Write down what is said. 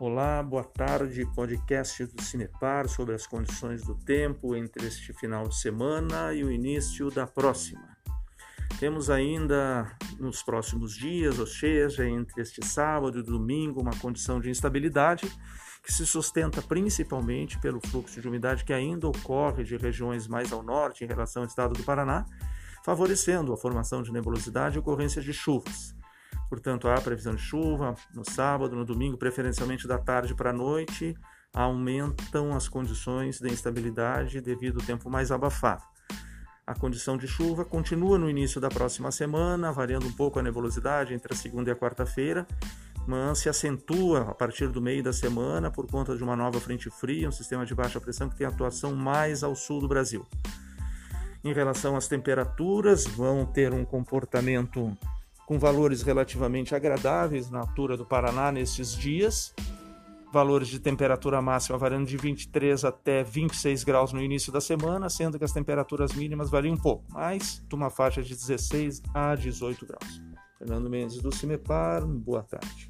Olá, boa tarde, podcast do Cinepar sobre as condições do tempo entre este final de semana e o início da próxima. Temos ainda nos próximos dias, ou seja, entre este sábado e domingo, uma condição de instabilidade que se sustenta principalmente pelo fluxo de umidade que ainda ocorre de regiões mais ao norte em relação ao estado do Paraná, favorecendo a formação de nebulosidade e ocorrência de chuvas. Portanto, há previsão de chuva no sábado, no domingo, preferencialmente da tarde para a noite, aumentam as condições de instabilidade devido ao tempo mais abafado. A condição de chuva continua no início da próxima semana, variando um pouco a nebulosidade entre a segunda e a quarta-feira, mas se acentua a partir do meio da semana por conta de uma nova frente fria, um sistema de baixa pressão que tem atuação mais ao sul do Brasil. Em relação às temperaturas, vão ter um comportamento com valores relativamente agradáveis na altura do Paraná nesses dias. Valores de temperatura máxima variando de 23 até 26 graus no início da semana, sendo que as temperaturas mínimas variam um pouco, mas de uma faixa de 16 a 18 graus. Fernando Mendes do Cimepar, boa tarde.